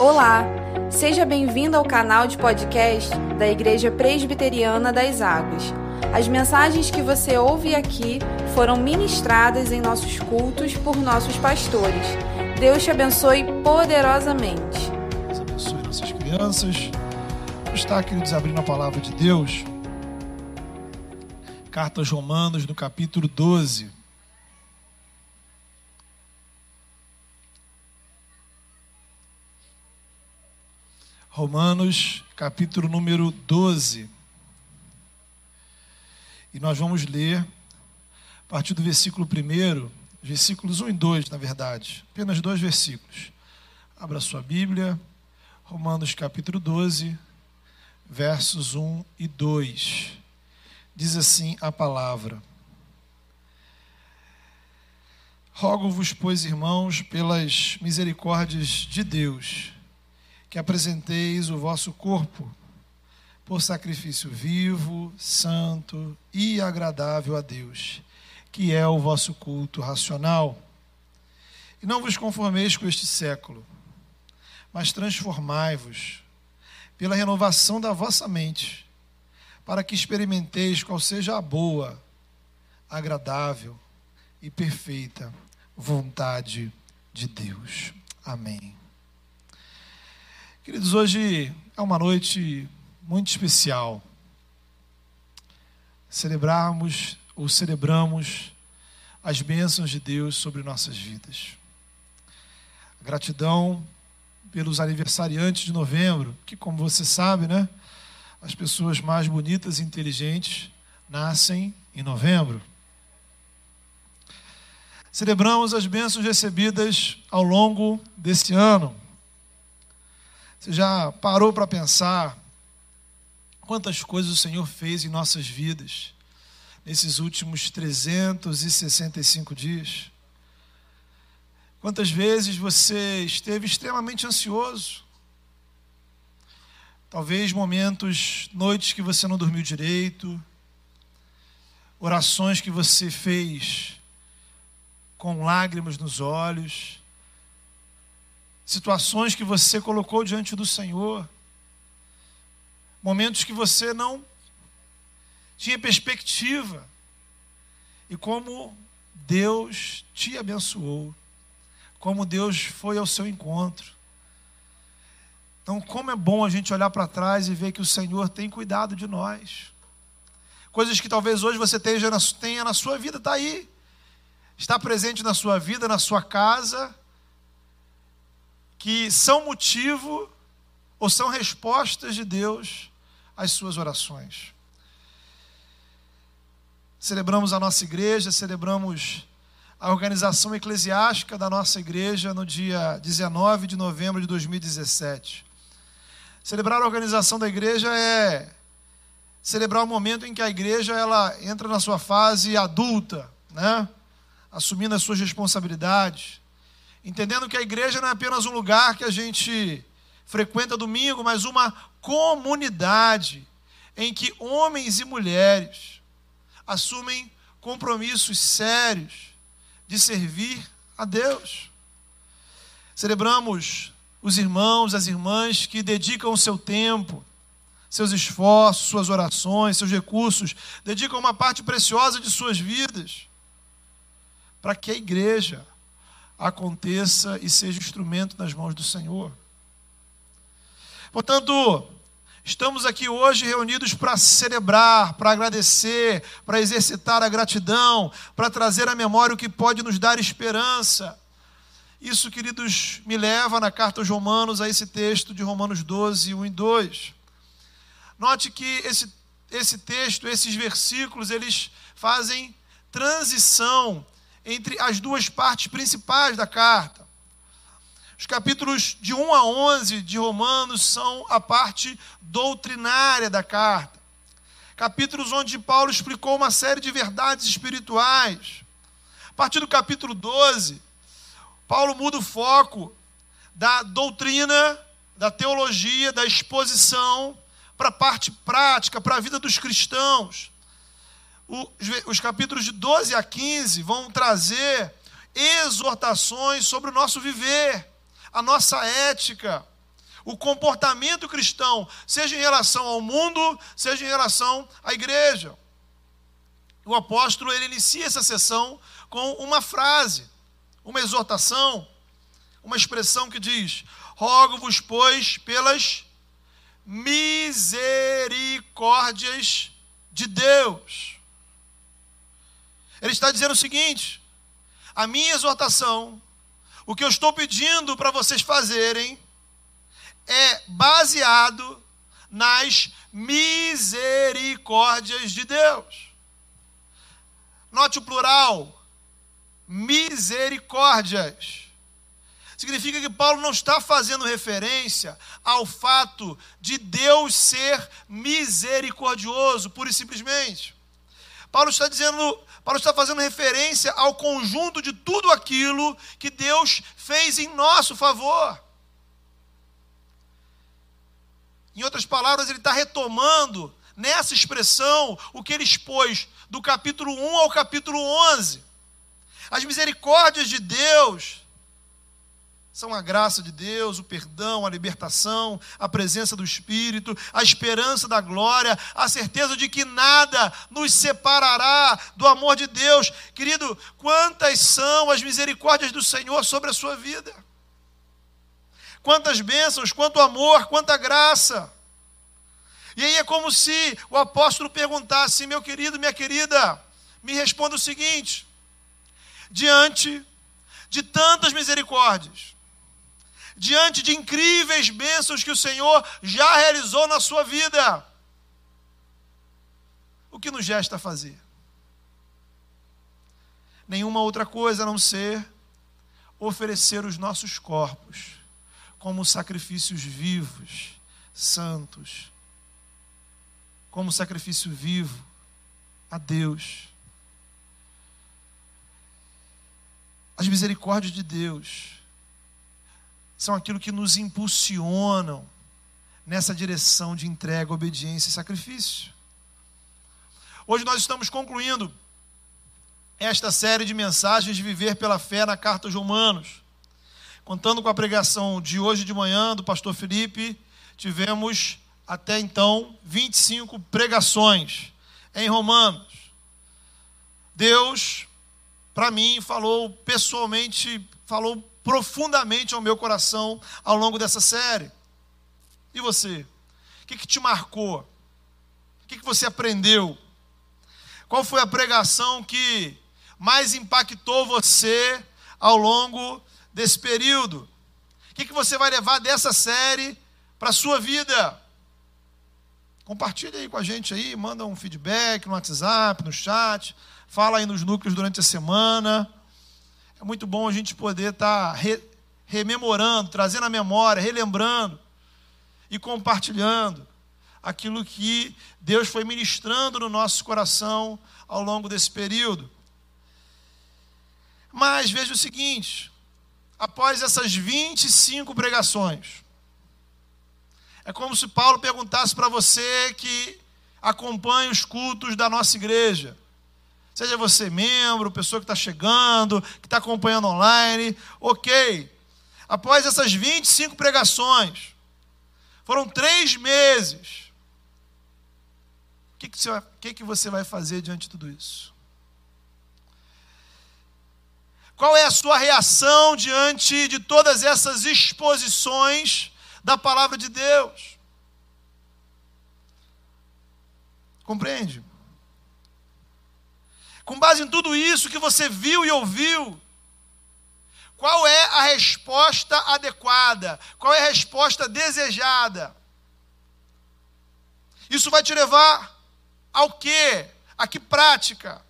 Olá, seja bem-vindo ao canal de podcast da Igreja Presbiteriana das Águas. As mensagens que você ouve aqui foram ministradas em nossos cultos por nossos pastores. Deus te abençoe poderosamente. Deus abençoe nossas crianças. Vamos estar, queridos, a palavra de Deus. Carta aos Romanos, no capítulo 12. Romanos, capítulo número 12. E nós vamos ler a partir do versículo 1, versículos 1 e 2, na verdade, apenas dois versículos. Abra sua Bíblia, Romanos, capítulo 12, versos 1 e 2. Diz assim a palavra: Rogo-vos, pois, irmãos, pelas misericórdias de Deus, que apresenteis o vosso corpo por sacrifício vivo, santo e agradável a Deus, que é o vosso culto racional. E não vos conformeis com este século, mas transformai-vos pela renovação da vossa mente, para que experimenteis qual seja a boa, agradável e perfeita vontade de Deus. Amém. Queridos, hoje é uma noite muito especial. Celebrarmos ou celebramos as bênçãos de Deus sobre nossas vidas. Gratidão pelos aniversariantes de novembro, que, como você sabe, né, as pessoas mais bonitas e inteligentes nascem em novembro. Celebramos as bênçãos recebidas ao longo desse ano. Você já parou para pensar quantas coisas o Senhor fez em nossas vidas nesses últimos 365 dias? Quantas vezes você esteve extremamente ansioso? Talvez momentos, noites que você não dormiu direito, orações que você fez com lágrimas nos olhos situações que você colocou diante do Senhor, momentos que você não tinha perspectiva, e como Deus te abençoou, como Deus foi ao seu encontro. Então, como é bom a gente olhar para trás e ver que o Senhor tem cuidado de nós. Coisas que talvez hoje você tenha na, sua vida, está aí. Está presente na sua vida, na sua casa, que são motivo ou são respostas de Deus às suas orações. Celebramos a nossa igreja, celebramos a organização eclesiástica da nossa igreja no dia 19 de novembro de 2017. Celebrar a organização da igreja é celebrar o momento em que a igreja ela entra na sua fase adulta, né? assumindo as suas responsabilidades, entendendo que a igreja não é apenas um lugar que a gente frequenta domingo, mas uma comunidade em que homens e mulheres assumem compromissos sérios de servir a Deus. Celebramos os irmãos, as irmãs que dedicam o seu tempo, seus esforços, suas orações, seus recursos, dedicam uma parte preciosa de suas vidas para que a igreja aconteça e seja instrumento nas mãos do Senhor. Portanto, estamos aqui hoje reunidos para celebrar, para agradecer, para exercitar a gratidão, para trazer à memória o que pode nos dar esperança. Isso, queridos, me leva na carta aos Romanos a esse texto de Romanos 12, 1 e 2. Note que esse, esse texto, esses versículos, eles fazem transição entre as duas partes principais da carta. Os capítulos de 1 a 11 de Romanos são a parte doutrinária da carta. Capítulos onde Paulo explicou uma série de verdades espirituais. A partir do capítulo 12, Paulo muda o foco da doutrina, da teologia, da exposição para a parte prática, para a vida dos cristãos os capítulos de 12 a 15 vão trazer exortações sobre o nosso viver, a nossa ética, o comportamento cristão, seja em relação ao mundo, seja em relação à igreja. O apóstolo ele inicia essa sessão com uma frase, uma exortação, uma expressão que diz: Rogo-vos, pois, pelas misericórdias de Deus. Ele está dizendo o seguinte: a minha exortação, o que eu estou pedindo para vocês fazerem, é baseado nas misericórdias de Deus. Note o plural, misericórdias. Significa que Paulo não está fazendo referência ao fato de Deus ser misericordioso, pura e simplesmente. Paulo está dizendo, Paulo está fazendo referência ao conjunto de tudo aquilo que Deus fez em nosso favor. Em outras palavras, ele está retomando nessa expressão o que ele expôs do capítulo 1 ao capítulo 11. As misericórdias de Deus são a graça de Deus, o perdão, a libertação, a presença do Espírito, a esperança da glória, a certeza de que nada nos separará do amor de Deus. Querido, quantas são as misericórdias do Senhor sobre a sua vida? Quantas bênçãos, quanto amor, quanta graça. E aí é como se o apóstolo perguntasse: meu querido, minha querida, me responda o seguinte: diante de tantas misericórdias, diante de incríveis bênçãos que o Senhor já realizou na sua vida, o que nos resta fazer? Nenhuma outra coisa a não ser oferecer os nossos corpos como sacrifícios vivos, santos, como sacrifício vivo a Deus. As misericórdias de Deus são aquilo que nos impulsionam nessa direção de entrega, obediência e sacrifício. Hoje nós estamos concluindo esta série de mensagens de viver pela fé na carta aos Romanos. Contando com a pregação de hoje de manhã do pastor Felipe, tivemos até então 25 pregações em Romanos. Deus, para mim, falou pessoalmente, falou profundamente ao meu coração ao longo dessa série. E você? O que, que te marcou? O que, que você aprendeu? Qual foi a pregação que mais impactou você ao longo desse período? O que, que você vai levar dessa série para a sua vida? Compartilha aí com a gente aí, manda um feedback no WhatsApp, no chat, fala aí nos núcleos durante a semana. É muito bom a gente poder estar tá re, rememorando, trazendo a memória, relembrando e compartilhando aquilo que Deus foi ministrando no nosso coração ao longo desse período. Mas veja o seguinte: após essas 25 pregações, é como se Paulo perguntasse para você que acompanha os cultos da nossa igreja: Seja você membro, pessoa que está chegando, que está acompanhando online, ok. Após essas 25 pregações, foram três meses. O que, que, você, que, que você vai fazer diante de tudo isso? Qual é a sua reação diante de todas essas exposições da palavra de Deus? Compreende? Com base em tudo isso que você viu e ouviu, qual é a resposta adequada? Qual é a resposta desejada? Isso vai te levar ao quê? A que prática?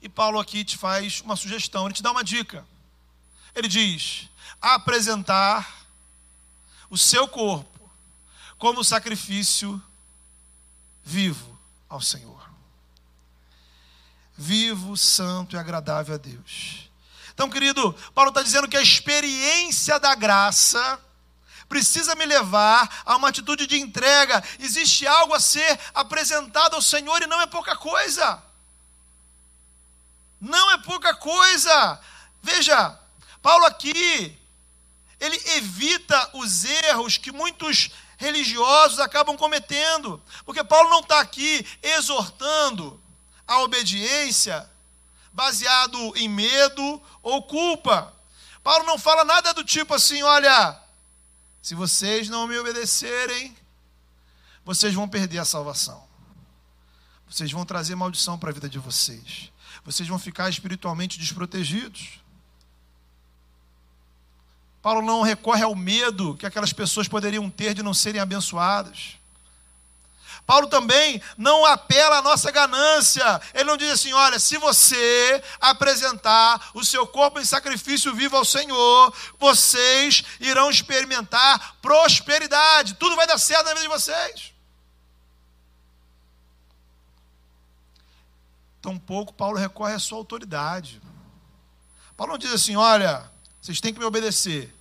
E Paulo aqui te faz uma sugestão, ele te dá uma dica. Ele diz: apresentar o seu corpo como sacrifício vivo ao Senhor vivo, santo e agradável a Deus. Então, querido, Paulo está dizendo que a experiência da graça precisa me levar a uma atitude de entrega. Existe algo a ser apresentado ao Senhor e não é pouca coisa. Não é pouca coisa. Veja, Paulo aqui, ele evita os erros que muitos religiosos acabam cometendo. Porque Paulo não está aqui exortando a obediência baseado em medo ou culpa. Paulo não fala nada do tipo assim: olha, se vocês não me obedecerem, vocês vão perder a salvação. Vocês vão trazer maldição para a vida de vocês. Vocês vão ficar espiritualmente desprotegidos. Paulo não recorre ao medo que aquelas pessoas poderiam ter de não serem abençoadas. Paulo também não apela à nossa ganância. Ele não diz assim: olha, se você apresentar o seu corpo em sacrifício vivo ao Senhor, vocês irão experimentar prosperidade. Tudo vai dar certo na vida de vocês. Tampouco Paulo recorre à sua autoridade. Paulo não diz assim: olha, vocês têm que me obedecer.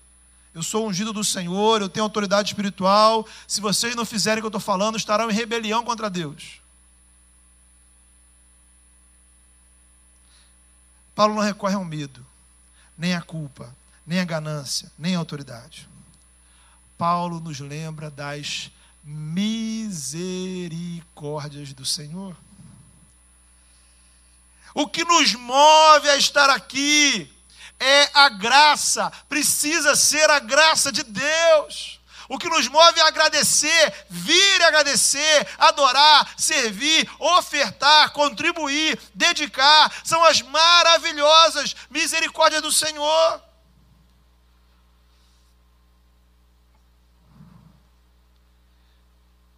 Eu sou ungido do Senhor, eu tenho autoridade espiritual. Se vocês não fizerem o que eu estou falando, estarão em rebelião contra Deus. Paulo não recorre ao medo, nem à culpa, nem à ganância, nem à autoridade. Paulo nos lembra das misericórdias do Senhor. O que nos move a estar aqui é a graça, precisa ser a graça de Deus. O que nos move a agradecer, vir agradecer, adorar, servir, ofertar, contribuir, dedicar, são as maravilhosas misericórdias do Senhor.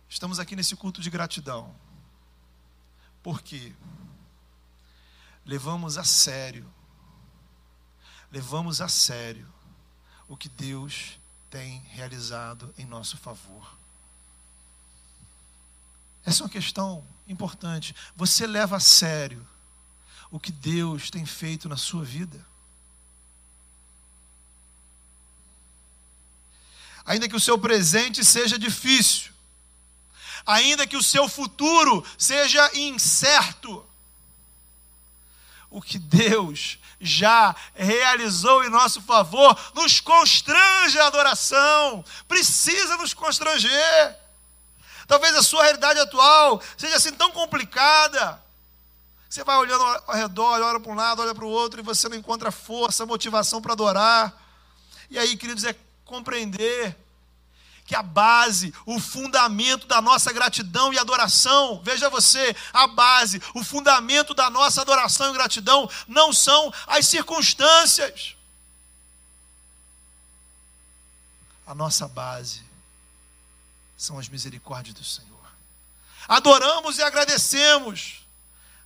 Estamos aqui nesse culto de gratidão. Porque levamos a sério levamos a sério o que Deus tem realizado em nosso favor. Essa é uma questão importante. Você leva a sério o que Deus tem feito na sua vida? Ainda que o seu presente seja difícil, ainda que o seu futuro seja incerto, o que Deus já realizou em nosso favor, nos constrange a adoração, precisa nos constranger. Talvez a sua realidade atual seja assim tão complicada. Você vai olhando ao redor, olha para um lado, olha para o outro, e você não encontra força, motivação para adorar. E aí, queridos, é compreender que a base, o fundamento da nossa gratidão e adoração, veja você, a base, o fundamento da nossa adoração e gratidão não são as circunstâncias. A nossa base são as misericórdias do Senhor. Adoramos e agradecemos,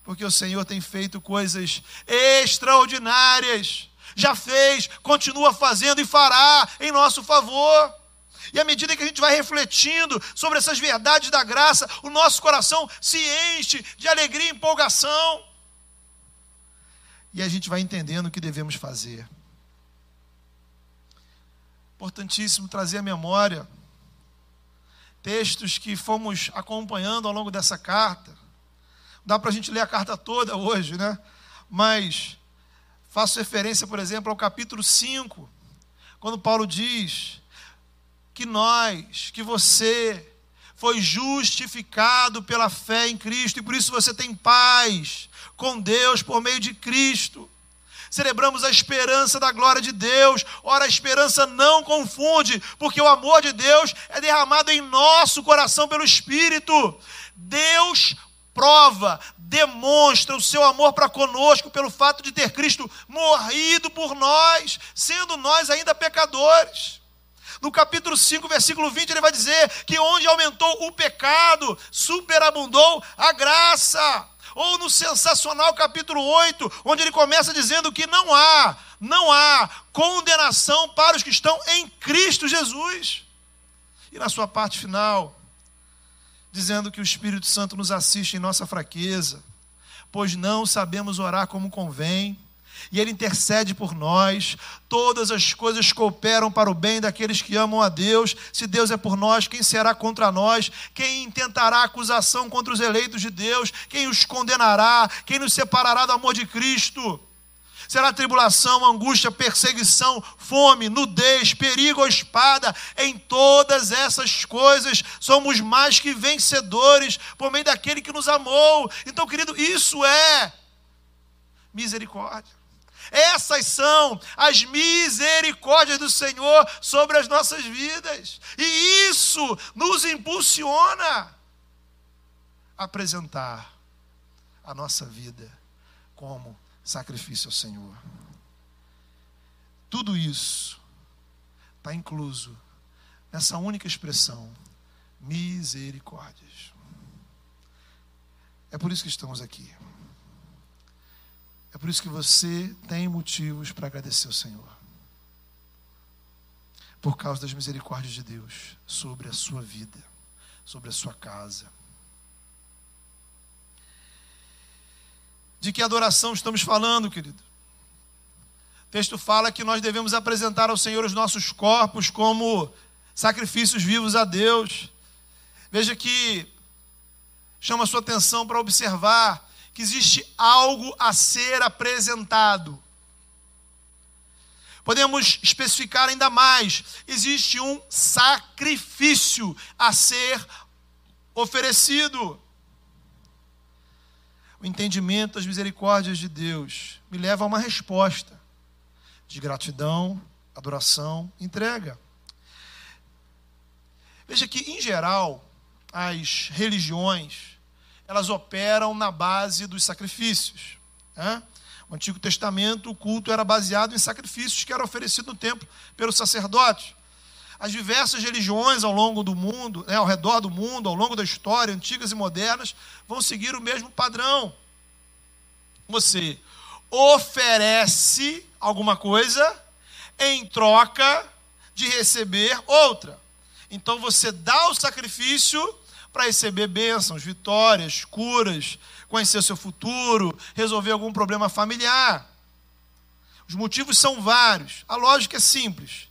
porque o Senhor tem feito coisas extraordinárias, já fez, continua fazendo e fará em nosso favor. E à medida que a gente vai refletindo sobre essas verdades da graça, o nosso coração se enche de alegria e empolgação. E a gente vai entendendo o que devemos fazer. Importantíssimo trazer à memória textos que fomos acompanhando ao longo dessa carta. Dá para a gente ler a carta toda hoje, né? Mas faço referência, por exemplo, ao capítulo 5, quando Paulo diz que nós, que você, foi justificado pela fé em Cristo e por isso você tem paz com Deus por meio de Cristo. Celebramos a esperança da glória de Deus. Ora, a esperança não confunde, porque o amor de Deus é derramado em nosso coração pelo Espírito. Deus prova, demonstra o seu amor para conosco pelo fato de ter Cristo morrido por nós, sendo nós ainda pecadores. No capítulo 5, versículo 20, ele vai dizer que onde aumentou o pecado, superabundou a graça. Ou no sensacional capítulo 8, onde ele começa dizendo que não há, não há condenação para os que estão em Cristo Jesus. E na sua parte final, dizendo que o Espírito Santo nos assiste em nossa fraqueza, pois não sabemos orar como convém e Ele intercede por nós. Todas as coisas cooperam para o bem daqueles que amam a Deus. Se Deus é por nós, quem será contra nós? Quem intentará acusação contra os eleitos de Deus? Quem os condenará? Quem nos separará do amor de Cristo? Será tribulação, angústia, perseguição, fome, nudez, perigo ou espada. Em todas essas coisas somos mais que vencedores por meio daquele que nos amou. Então, querido, isso é misericórdia. Essas são as misericórdias do Senhor sobre as nossas vidas. E isso nos impulsiona a apresentar a nossa vida como sacrifício ao Senhor. Tudo isso está incluso nessa única expressão: misericórdias. É por isso que estamos aqui. É por isso que você tem motivos para agradecer ao Senhor. Por causa das misericórdias de Deus sobre a sua vida, sobre a sua casa. De que adoração estamos falando, querido? O texto fala que nós devemos apresentar ao Senhor os nossos corpos como sacrifícios vivos a Deus. Veja que chama a sua atenção para observar que existe algo a ser apresentado. Podemos especificar ainda mais: existe um sacrifício a ser oferecido. O entendimento das misericórdias de Deus me leva a uma resposta de gratidão, adoração, entrega. Veja que, em geral, as religiões elas operam na base dos sacrifícios. Né? Antigo Testamento, o culto era baseado em sacrifícios que eram oferecidos no templo pelos sacerdotes. As diversas religiões ao longo do mundo, né, ao redor do mundo, ao longo da história, antigas e modernas, vão seguir o mesmo padrão. Você oferece alguma coisa em troca de receber outra. Então você dá o sacrifício para receber bênçãos, vitórias, curas, conhecer seu futuro, resolver algum problema familiar. Os motivos são vários. A lógica é simples.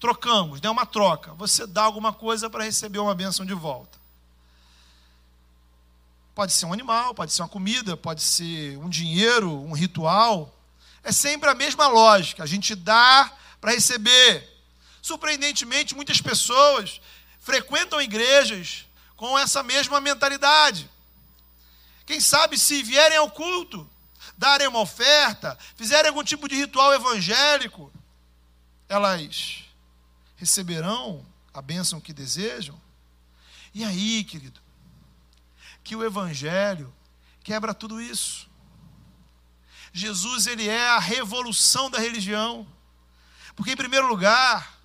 Trocamos, né? uma troca. Você dá alguma coisa para receber uma bênção de volta. Pode ser um animal, pode ser uma comida, pode ser um dinheiro, um ritual. É sempre a mesma lógica. A gente dá para receber. Surpreendentemente, muitas pessoas frequentam igrejas com essa mesma mentalidade. Quem sabe se vierem ao culto, darem uma oferta, fizerem algum tipo de ritual evangélico, elas receberão a bênção que desejam. E aí, querido, que o evangelho quebra tudo isso. Jesus, ele é a revolução da religião. Porque, em primeiro lugar,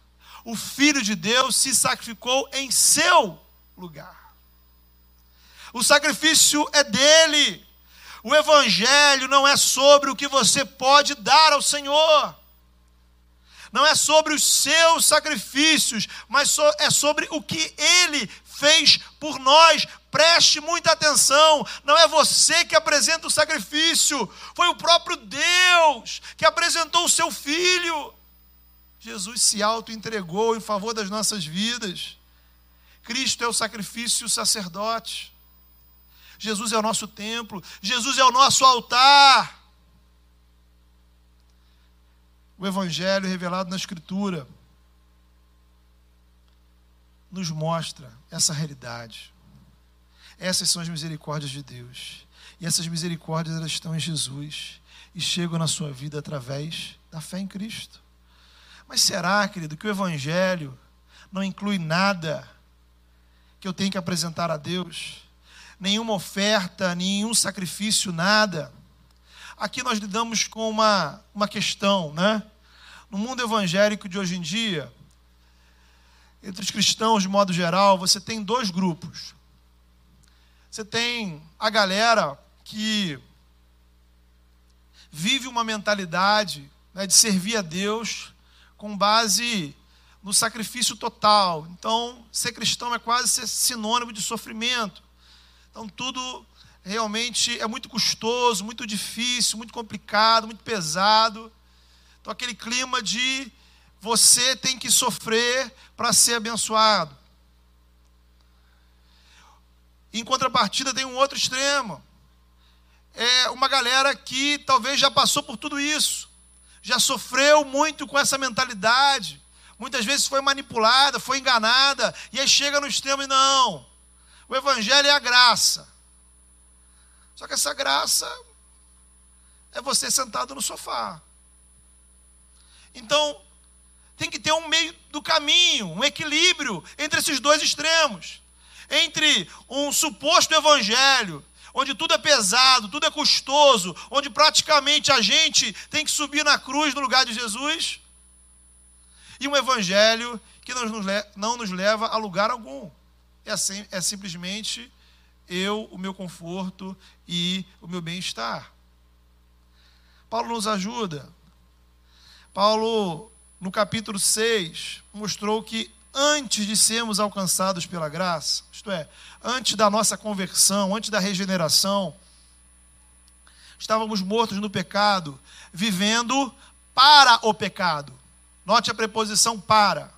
o Filho de Deus se sacrificou em seu lugar. O sacrifício é dele. O Evangelho não é sobre o que você pode dar ao Senhor. Não é sobre os seus sacrifícios, mas é sobre o que ele fez por nós. Preste muita atenção. Não é você que apresenta o sacrifício, foi o próprio Deus que apresentou o seu filho. Jesus se auto-entregou em favor das nossas vidas. Cristo é o sacrifício sacerdote. Jesus é o nosso templo. Jesus é o nosso altar. O Evangelho revelado na Escritura nos mostra essa realidade. Essas são as misericórdias de Deus. E essas misericórdias elas estão em Jesus e chegam na sua vida através da fé em Cristo. Mas será, querido, que o Evangelho não inclui nada que eu tenho que apresentar a Deus? Nenhuma oferta, nenhum sacrifício, nada. Aqui nós lidamos com uma, uma questão, né? No mundo evangélico de hoje em dia, entre os cristãos de modo geral, você tem dois grupos. Você tem a galera que vive uma mentalidade né, de servir a Deus com base no sacrifício total. Então, ser cristão é quase ser sinônimo de sofrimento. Então, tudo realmente é muito custoso, muito difícil, muito complicado, muito pesado. Então, aquele clima de você tem que sofrer para ser abençoado. Em contrapartida, tem um outro extremo. é uma galera que talvez já passou por tudo isso, já sofreu muito com essa mentalidade, muitas vezes foi manipulada, foi enganada, e aí chega no extremo e não. O Evangelho é a graça. Só que essa graça é você sentado no sofá. Então, tem que ter um meio do caminho, um equilíbrio entre esses dois extremos. Entre um suposto evangelho, onde tudo é pesado, tudo é custoso, onde praticamente a gente tem que subir na cruz no lugar de Jesus, e um evangelho que não nos, leva a lugar algum. É, é simplesmente eu, o meu conforto e o meu bem-estar. Paulo nos ajuda. Paulo, no capítulo 6, mostrou que antes de sermos alcançados pela graça, isto é, antes da nossa conversão, antes da regeneração, estávamos mortos no pecado, vivendo para o pecado. Note a preposição para.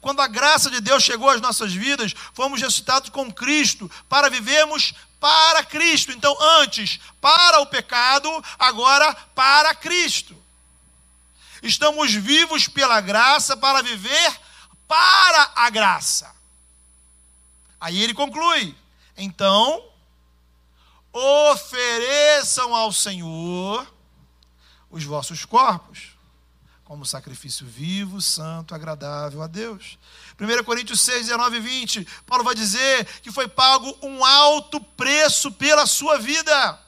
Quando a graça de Deus chegou às nossas vidas, fomos ressuscitados com Cristo para vivermos para Cristo. Então, antes para o pecado, agora para Cristo. Estamos vivos pela graça para viver para a graça. Aí ele conclui: então, ofereçam ao Senhor os vossos corpos como sacrifício vivo, santo, agradável a Deus. 1 Coríntios 6, 19 e 20, Paulo vai dizer que foi pago um alto preço pela sua vida.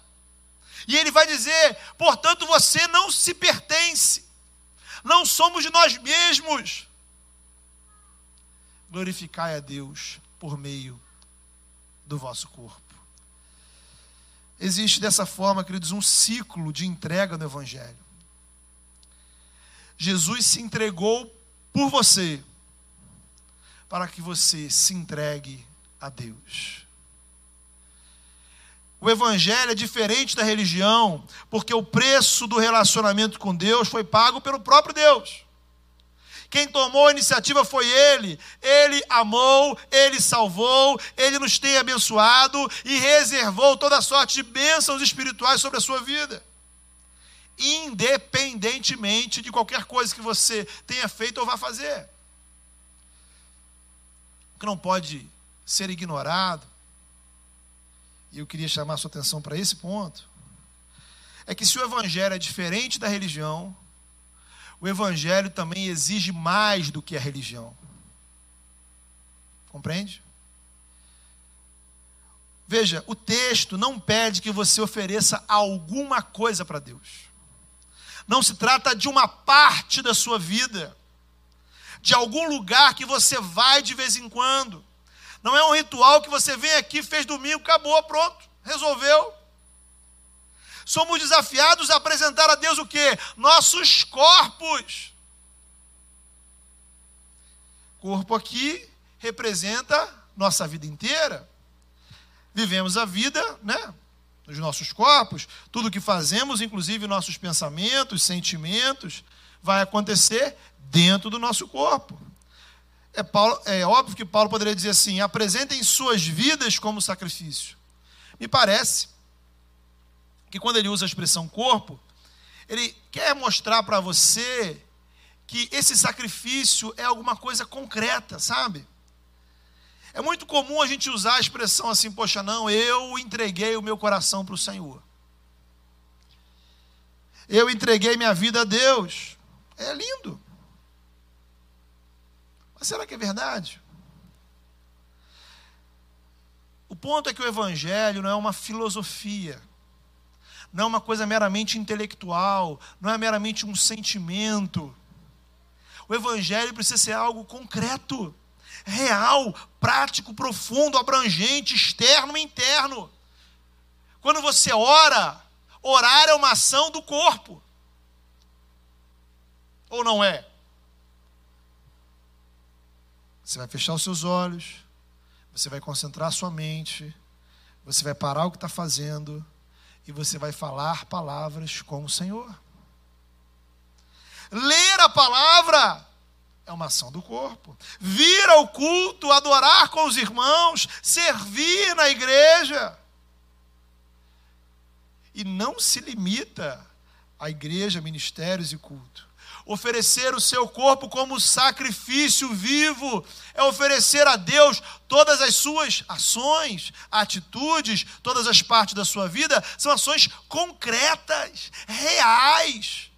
E ele vai dizer: portanto, você não se pertence, não somos nós mesmos. Glorificai a Deus por meio do vosso corpo. Existe dessa forma, queridos, um ciclo de entrega no Evangelho. Jesus se entregou por você, para que você se entregue a Deus. O Evangelho é diferente da religião, porque o preço do relacionamento com Deus foi pago pelo próprio Deus. Quem tomou a iniciativa foi Ele. Ele amou, Ele salvou, Ele nos tem abençoado e reservou toda sorte de bênçãos espirituais sobre a sua vida independentemente de qualquer coisa que você tenha feito ou vá fazer. O que não pode ser ignorado, e eu queria chamar a sua atenção para esse ponto, é que se o evangelho é diferente da religião, o evangelho também exige mais do que a religião. Compreende? Veja, o texto não pede que você ofereça alguma coisa para Deus. Não se trata de uma parte da sua vida, de algum lugar que você vai de vez em quando. Não é um ritual que você vem aqui, fez domingo, acabou, pronto, resolveu. Somos desafiados a apresentar a Deus o que? Nossos corpos. Corpo aqui representa nossa vida inteira. Vivemos a vida, né? nos nossos corpos, tudo que fazemos, inclusive nossos pensamentos, sentimentos, vai acontecer dentro do nosso corpo. É, Paulo, é óbvio que Paulo poderia dizer assim: apresentem suas vidas como sacrifício. Me parece que quando ele usa a expressão corpo, ele quer mostrar para você que esse sacrifício é alguma coisa concreta, sabe? É muito comum a gente usar a expressão assim, poxa, não, eu entreguei o meu coração para o Senhor. Eu entreguei minha vida a Deus. É lindo. Mas será que é verdade? O ponto é que o Evangelho não é uma filosofia, não é uma coisa meramente intelectual, não é meramente um sentimento. O Evangelho precisa ser algo concreto real, prático, profundo, abrangente, externo e interno. Quando você ora, orar é uma ação do corpo. Ou não é? Você vai fechar os seus olhos, você vai concentrar a sua mente, você vai parar o que está fazendo e você vai falar palavras com o Senhor. Ler a palavra é uma ação do corpo. Vir ao culto, adorar com os irmãos, servir na igreja. E não se limita à igreja, ministérios e culto. Oferecer o seu corpo como sacrifício vivo é oferecer a Deus todas as suas ações, atitudes, todas as partes da sua vida, são ações concretas, reais,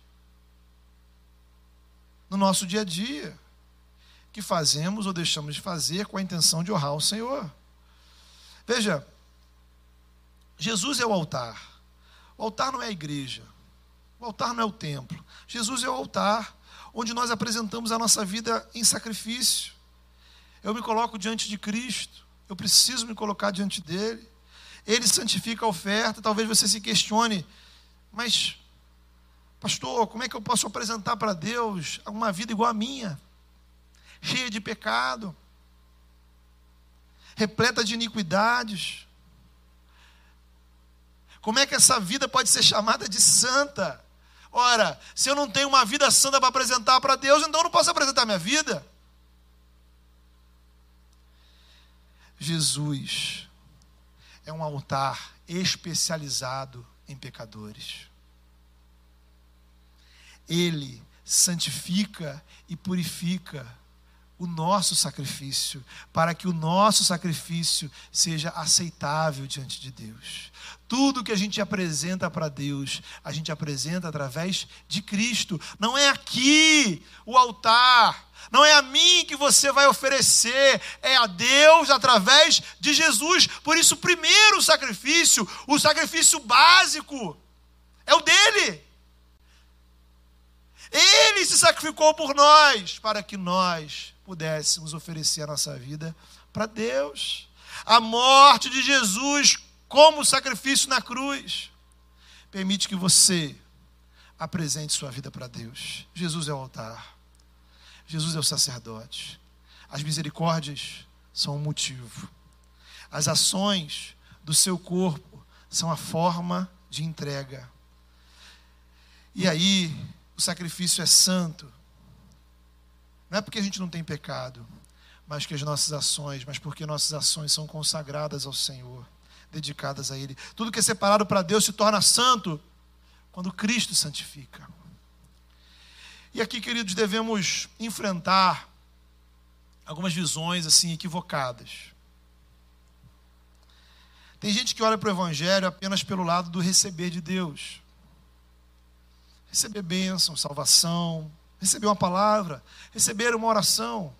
no nosso dia a dia, que fazemos ou deixamos de fazer com a intenção de honrar o Senhor. Veja, Jesus é o altar. O altar não é a igreja. O altar não é o templo. Jesus é o altar onde nós apresentamos a nossa vida em sacrifício. Eu me coloco diante de Cristo. Eu preciso me colocar diante dele. Ele santifica a oferta. Talvez você se questione, mas, pastor, como é que eu posso apresentar para Deus uma vida igual à minha? Cheia de pecado, repleta de iniquidades. Como é que essa vida pode ser chamada de santa? Ora, se eu não tenho uma vida santa para apresentar para Deus, então eu não posso apresentar minha vida. Jesus é um altar especializado em pecadores. Ele santifica e purifica o nosso sacrifício, para que o nosso sacrifício seja aceitável diante de Deus. Tudo que a gente apresenta para Deus, a gente apresenta através de Cristo. Não é aqui o altar, não é a mim que você vai oferecer, é a Deus através de Jesus. Por isso, o primeiro sacrifício, o sacrifício básico, é o dele. Ele se sacrificou por nós, para que nós pudéssemos oferecer a nossa vida para Deus. A morte de Jesus como sacrifício na cruz permite que você apresente sua vida para Deus. Jesus é o altar. Jesus é o sacerdote. As misericórdias são o motivo. As ações do seu corpo são a forma de entrega. E aí, o sacrifício é santo, não é porque a gente não tem pecado, mas que as nossas ações, mas porque nossas ações são consagradas ao Senhor, dedicadas a Ele. Tudo que é separado para Deus se torna santo quando Cristo santifica. E aqui, queridos, devemos enfrentar algumas visões assim equivocadas. Tem gente que olha para o Evangelho apenas pelo lado do receber de Deus. Receber bênção, salvação, receber uma palavra, receber uma oração.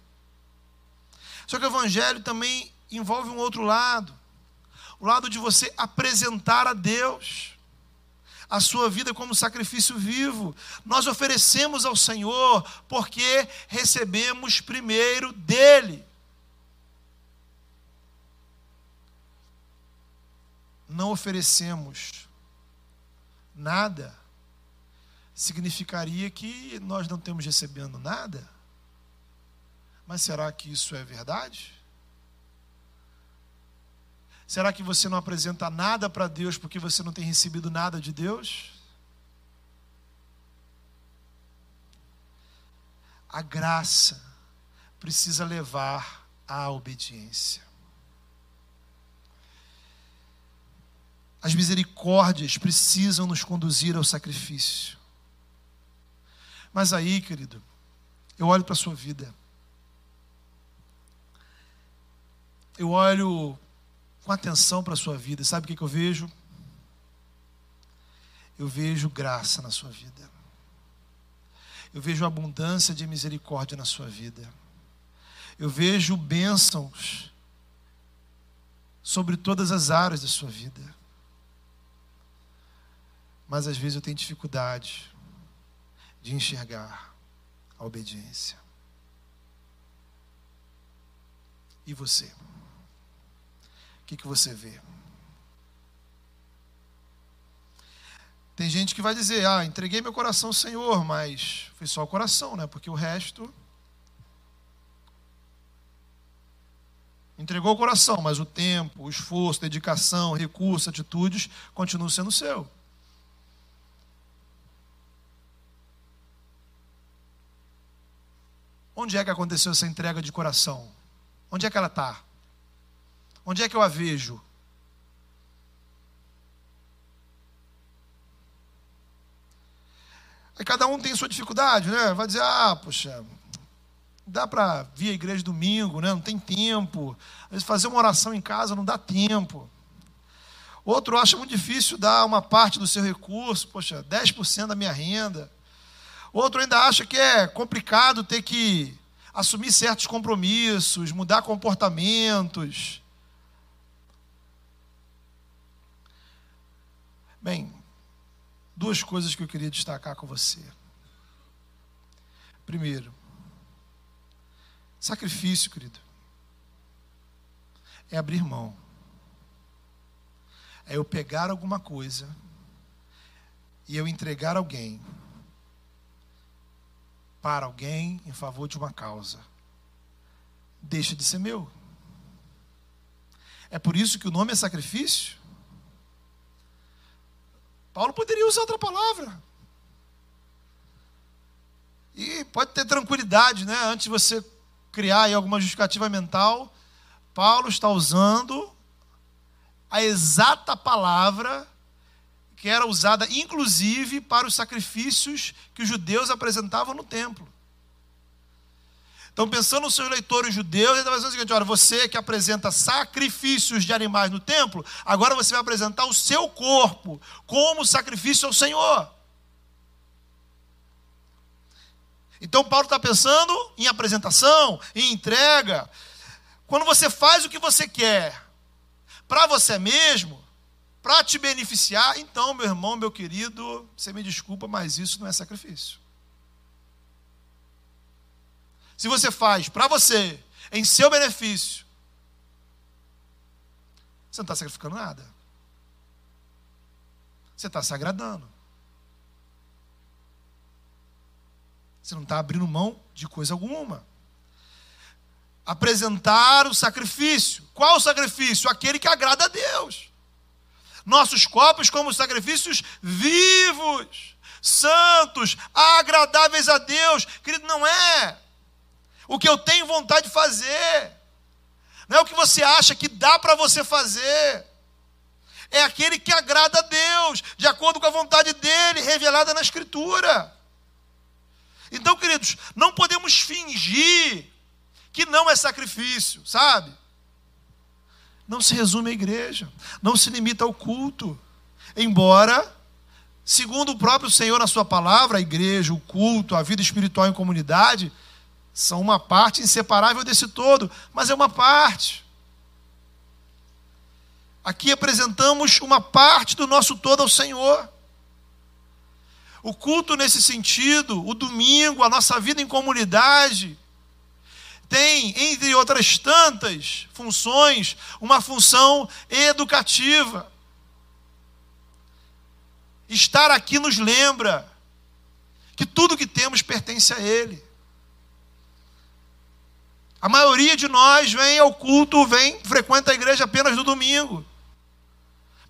Só que o Evangelho também envolve um outro lado o lado de você apresentar a Deus a sua vida como sacrifício vivo. Nós oferecemos ao Senhor porque recebemos primeiro dele. Não oferecemos nada significaria que nós não estamos recebendo nada? Mas será que isso é verdade? Será que você não apresenta nada para Deus porque você não tem recebido nada de Deus? A graça precisa levar à obediência. As misericórdias precisam nos conduzir ao sacrifício. Mas aí, querido, eu olho para a sua vida. Eu olho com atenção para a sua vida. Sabe o que, que eu vejo? Eu vejo graça na sua vida. Eu vejo abundância de misericórdia na sua vida. Eu vejo bênçãos sobre todas as áreas da sua vida. Mas às vezes eu tenho dificuldade de enxergar a obediência. E você? O que, que você vê? Tem gente que vai dizer: Ah, entreguei meu coração ao Senhor, mas foi só o coração, né? Porque o resto. Entregou o coração, mas o tempo, o esforço, dedicação, recurso, atitudes continuam sendo seu. Onde é que aconteceu essa entrega de coração? Onde é que ela está? Onde é que eu a vejo? Aí cada um tem sua dificuldade, né? Vai dizer, ah, poxa, dá para vir à igreja domingo, né? Não tem tempo. Às vezes fazer uma oração em casa não dá tempo. Outro acha muito difícil dar uma parte do seu recurso, poxa, 10% da minha renda. Outro ainda acha que é complicado ter que assumir certos compromissos, mudar comportamentos. Bem, duas coisas que eu queria destacar com você. Primeiro, sacrifício, querido, é abrir mão. É eu pegar alguma coisa e eu entregar alguém para alguém em favor de uma causa. Deixa de ser meu. É por isso que o nome é sacrifício. Paulo poderia usar outra palavra. E pode ter tranquilidade, né? Antes de você criar aí alguma justificativa mental, Paulo está usando a exata palavra que era usada inclusive para os sacrifícios que os judeus apresentavam no templo. Então, pensando nos seus leitores judeus, ele está fazendo o seguinte: olha, você que apresenta sacrifícios de animais no templo, agora você vai apresentar o seu corpo como sacrifício ao Senhor. Então, Paulo está pensando em apresentação, em entrega. Quando você faz o que você quer para você mesmo, para te beneficiar, então, meu irmão, meu querido, você me desculpa, mas isso não é sacrifício. Se você faz para você, em seu benefício, você não está sacrificando nada. Você está se agradando. Você não está abrindo mão de coisa alguma. Apresentar o sacrifício. Qual o sacrifício? Aquele que agrada a Deus. Nossos corpos como sacrifícios vivos, santos, agradáveis a Deus. Querido, não é o que eu tenho vontade de fazer, não é o que você acha que dá para você fazer, é aquele que agrada a Deus, de acordo com a vontade dele, revelada na Escritura. Então, queridos, não podemos fingir que não é sacrifício, sabe? Não se resume à igreja, não se limita ao culto, embora, segundo o próprio Senhor na Sua palavra, a igreja, o culto, a vida espiritual em comunidade, são uma parte inseparável desse todo, mas é uma parte. Aqui apresentamos uma parte do nosso todo ao Senhor. O culto nesse sentido, o domingo, a nossa vida em comunidade, tem, entre outras tantas funções, uma função educativa. Estar aqui nos lembra que tudo que temos pertence a Ele. A maioria de nós vem ao culto, vem, frequenta a igreja apenas no domingo.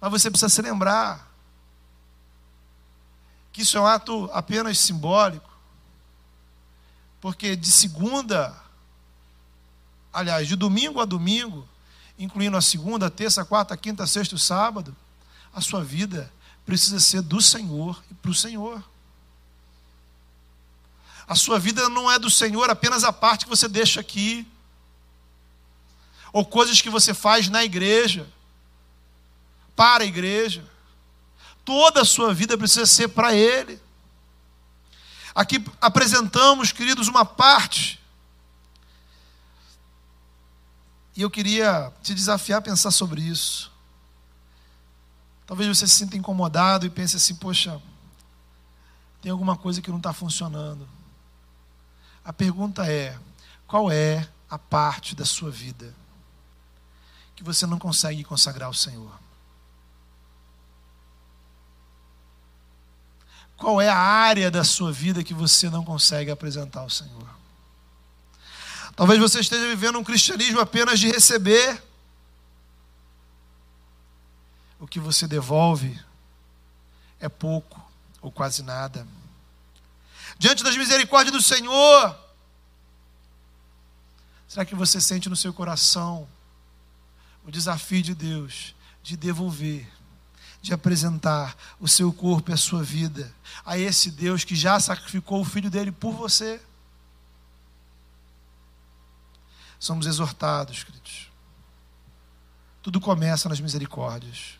Mas você precisa se lembrar que isso é um ato apenas simbólico. Porque de segunda, aliás, de domingo a domingo, incluindo a segunda, terça, quarta, quinta, sexta e sábado, a sua vida precisa ser do Senhor e para o Senhor. A sua vida não é do Senhor apenas a parte que você deixa aqui, ou coisas que você faz na igreja, para a igreja. Toda a sua vida precisa ser para Ele. Aqui apresentamos, queridos, uma parte. E eu queria te desafiar a pensar sobre isso. Talvez você se sinta incomodado e pense assim: poxa, tem alguma coisa que não está funcionando. A pergunta é: qual é a parte da sua vida que você não consegue consagrar ao Senhor? Qual é a área da sua vida que você não consegue apresentar ao Senhor? Talvez você esteja vivendo um cristianismo apenas de receber. O que você devolve é pouco ou quase nada diante das misericórdias do Senhor? Será que você sente no seu coração o desafio de Deus de devolver, de apresentar o seu corpo e a sua vida a esse Deus que já sacrificou o filho dele por você. Somos exortados, queridos. Tudo começa nas misericórdias.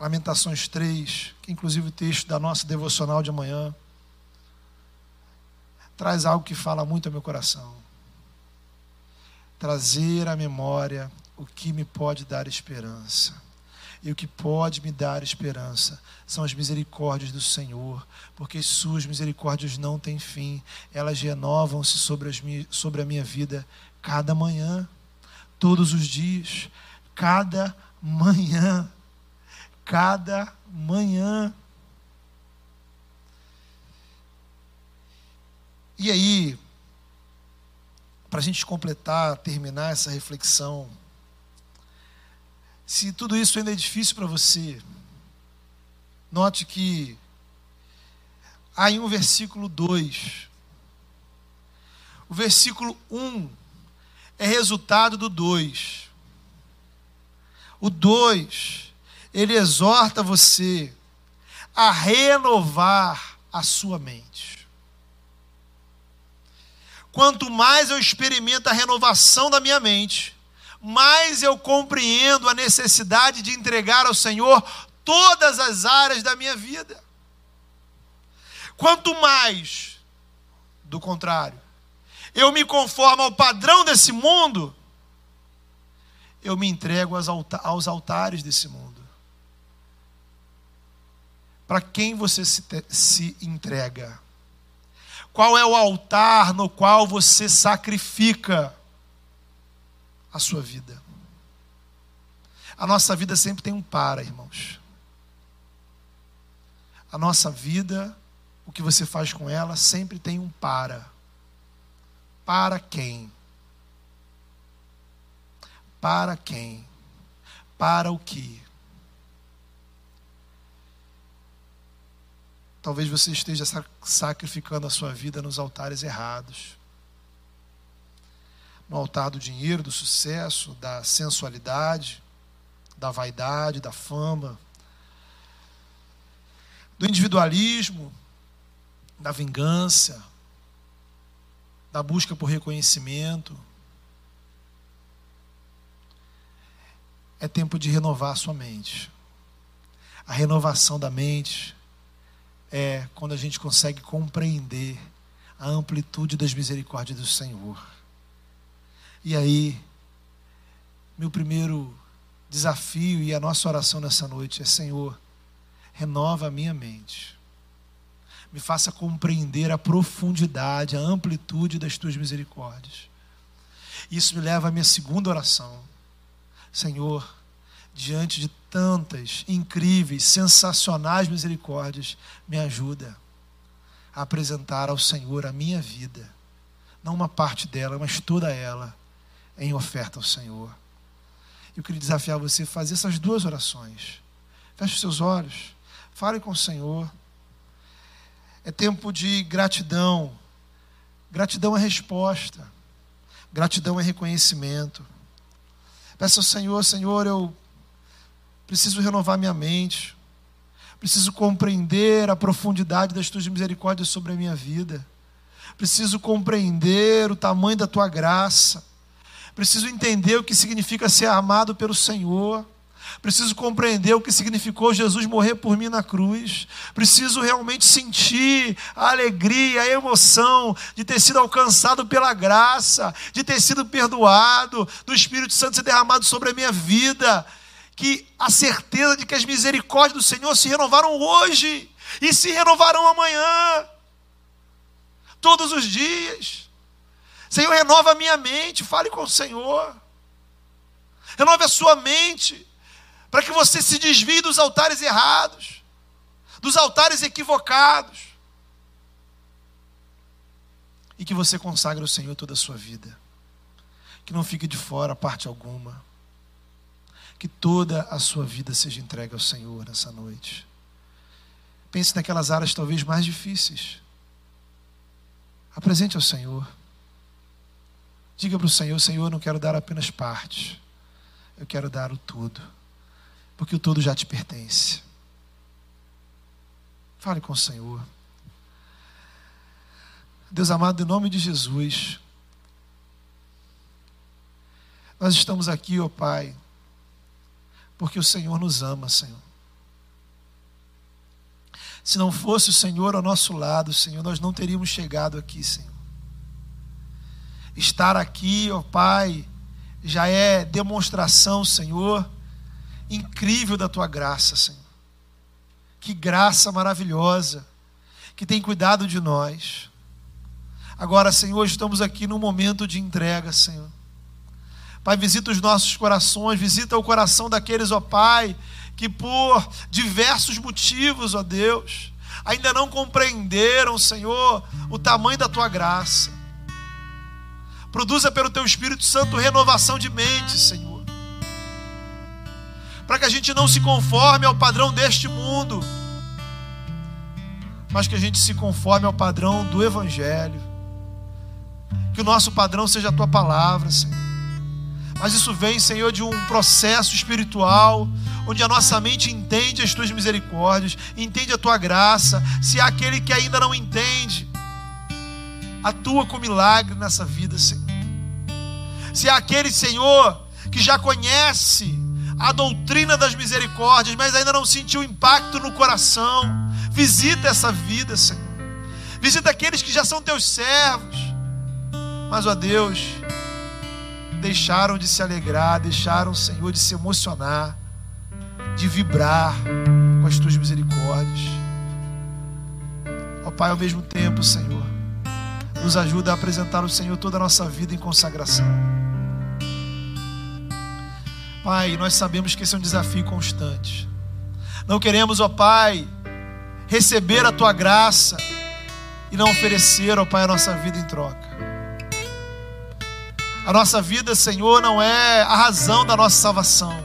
Lamentações 3, que é inclusive o texto da nossa devocional de amanhã, traz algo que fala muito ao meu coração. Trazer à memória o que me pode dar esperança. E o que pode me dar esperança são as misericórdias do Senhor, porque suas misericórdias não têm fim, elas renovam-se sobre, sobre a minha vida cada manhã, todos os dias, cada manhã, cada manhã. E aí, para a gente completar, terminar essa reflexão, se tudo isso ainda é difícil para você, note que há em um versículo 2. O versículo 1 um é resultado do 2. O 2, ele exorta você a renovar a sua mente. Quanto mais eu experimento a renovação da minha mente, mais eu compreendo a necessidade de entregar ao Senhor todas as áreas da minha vida. Quanto mais, do contrário, eu me conformo ao padrão desse mundo, eu me entrego aos altares desse mundo. Para quem você se, se entrega? Qual é o altar no qual você sacrifica? A sua vida. A nossa vida sempre tem um para, irmãos. A nossa vida, o que você faz com ela, sempre tem um para. Para quem? Para quem? Para o que? Talvez você esteja sacrificando a sua vida nos altares errados no altar do dinheiro, do sucesso, da sensualidade, da vaidade, da fama, do individualismo, da vingança, da busca por reconhecimento. É tempo de renovar a sua mente. A renovação da mente é quando a gente consegue compreender a amplitude das misericórdias do Senhor. E aí, meu primeiro desafio e a nossa oração nessa noite é: Senhor, renova a minha mente. Me faça compreender a profundidade, a amplitude das tuas misericórdias. Isso me leva à minha segunda oração. Senhor, diante de tantas incríveis, sensacionais misericórdias, me ajuda a apresentar ao Senhor a minha vida. Não uma parte dela, mas toda ela em oferta ao Senhor. Eu queria desafiar você a fazer essas duas orações. Feche os seus olhos, fale com o Senhor. É tempo de gratidão. Gratidão é resposta. Gratidão é reconhecimento. Peça ao Senhor, Senhor, eu preciso renovar minha mente. Preciso compreender a profundidade das tuas misericórdias sobre a minha vida. Preciso compreender o tamanho da tua graça Preciso entender o que significa ser amado pelo Senhor. Preciso compreender o que significou Jesus morrer por mim na cruz. Preciso realmente sentir a alegria, a emoção de ter sido alcançado pela graça, de ter sido perdoado, do Espírito Santo ser derramado sobre a minha vida. Que a certeza de que as misericórdias do Senhor se renovaram hoje e se renovarão amanhã, todos os dias. Senhor, renova a minha mente, fale com o Senhor. Renove a sua mente, para que você se desvie dos altares errados, dos altares equivocados. E que você consagre ao Senhor toda a sua vida. Que não fique de fora parte alguma. Que toda a sua vida seja entregue ao Senhor nessa noite. Pense naquelas áreas talvez mais difíceis. Apresente ao Senhor. Diga para o Senhor: Senhor, eu não quero dar apenas parte, eu quero dar o tudo, porque o tudo já te pertence. Fale com o Senhor. Deus amado, em nome de Jesus, nós estamos aqui, ó Pai, porque o Senhor nos ama, Senhor. Se não fosse o Senhor ao nosso lado, Senhor, nós não teríamos chegado aqui, Senhor. Estar aqui, ó Pai, já é demonstração, Senhor, incrível da tua graça, Senhor. Que graça maravilhosa que tem cuidado de nós. Agora, Senhor, estamos aqui num momento de entrega, Senhor. Pai, visita os nossos corações, visita o coração daqueles, ó Pai, que por diversos motivos, ó Deus, ainda não compreenderam, Senhor, o tamanho da tua graça. Produza pelo teu Espírito Santo renovação de mente, Senhor. Para que a gente não se conforme ao padrão deste mundo, mas que a gente se conforme ao padrão do Evangelho. Que o nosso padrão seja a tua palavra, Senhor. Mas isso vem, Senhor, de um processo espiritual, onde a nossa mente entende as tuas misericórdias, entende a tua graça. Se há aquele que ainda não entende, atua com milagre nessa vida, Senhor. Se há aquele, Senhor, que já conhece a doutrina das misericórdias, mas ainda não sentiu impacto no coração, visita essa vida, Senhor. Visita aqueles que já são teus servos, mas, ó Deus, deixaram de se alegrar, deixaram, Senhor, de se emocionar, de vibrar com as tuas misericórdias. Ó Pai, ao mesmo tempo, Senhor, nos ajuda a apresentar ao Senhor toda a nossa vida em consagração. Pai, nós sabemos que esse é um desafio constante. Não queremos, ó Pai, receber a tua graça e não oferecer, ó Pai, a nossa vida em troca. A nossa vida, Senhor, não é a razão da nossa salvação.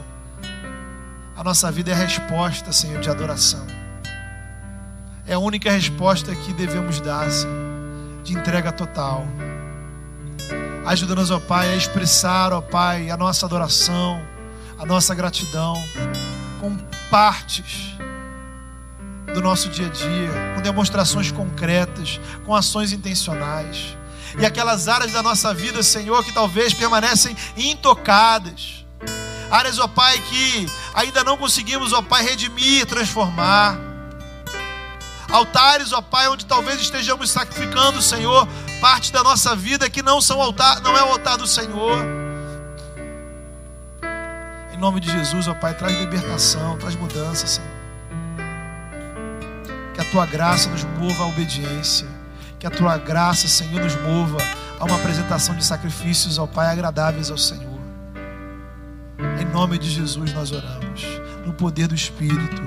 A nossa vida é a resposta, Senhor, de adoração. É a única resposta que devemos dar, Senhor, de entrega total. Ajuda-nos, ó Pai, a expressar, ó Pai, a nossa adoração, a nossa gratidão com partes do nosso dia a dia, com demonstrações concretas, com ações intencionais e aquelas áreas da nossa vida, Senhor, que talvez permanecem intocadas. Áreas, ó Pai, que ainda não conseguimos, ó Pai, redimir, transformar. Altares, ó Pai, onde talvez estejamos sacrificando, Senhor, parte da nossa vida que não são altar, não é o altar do Senhor. Em nome de Jesus, ó Pai, traz libertação, traz mudança, Senhor. Que a tua graça nos mova à obediência. Que a tua graça, Senhor, nos mova a uma apresentação de sacrifícios ao Pai agradáveis ao Senhor. Em nome de Jesus nós oramos, no poder do Espírito.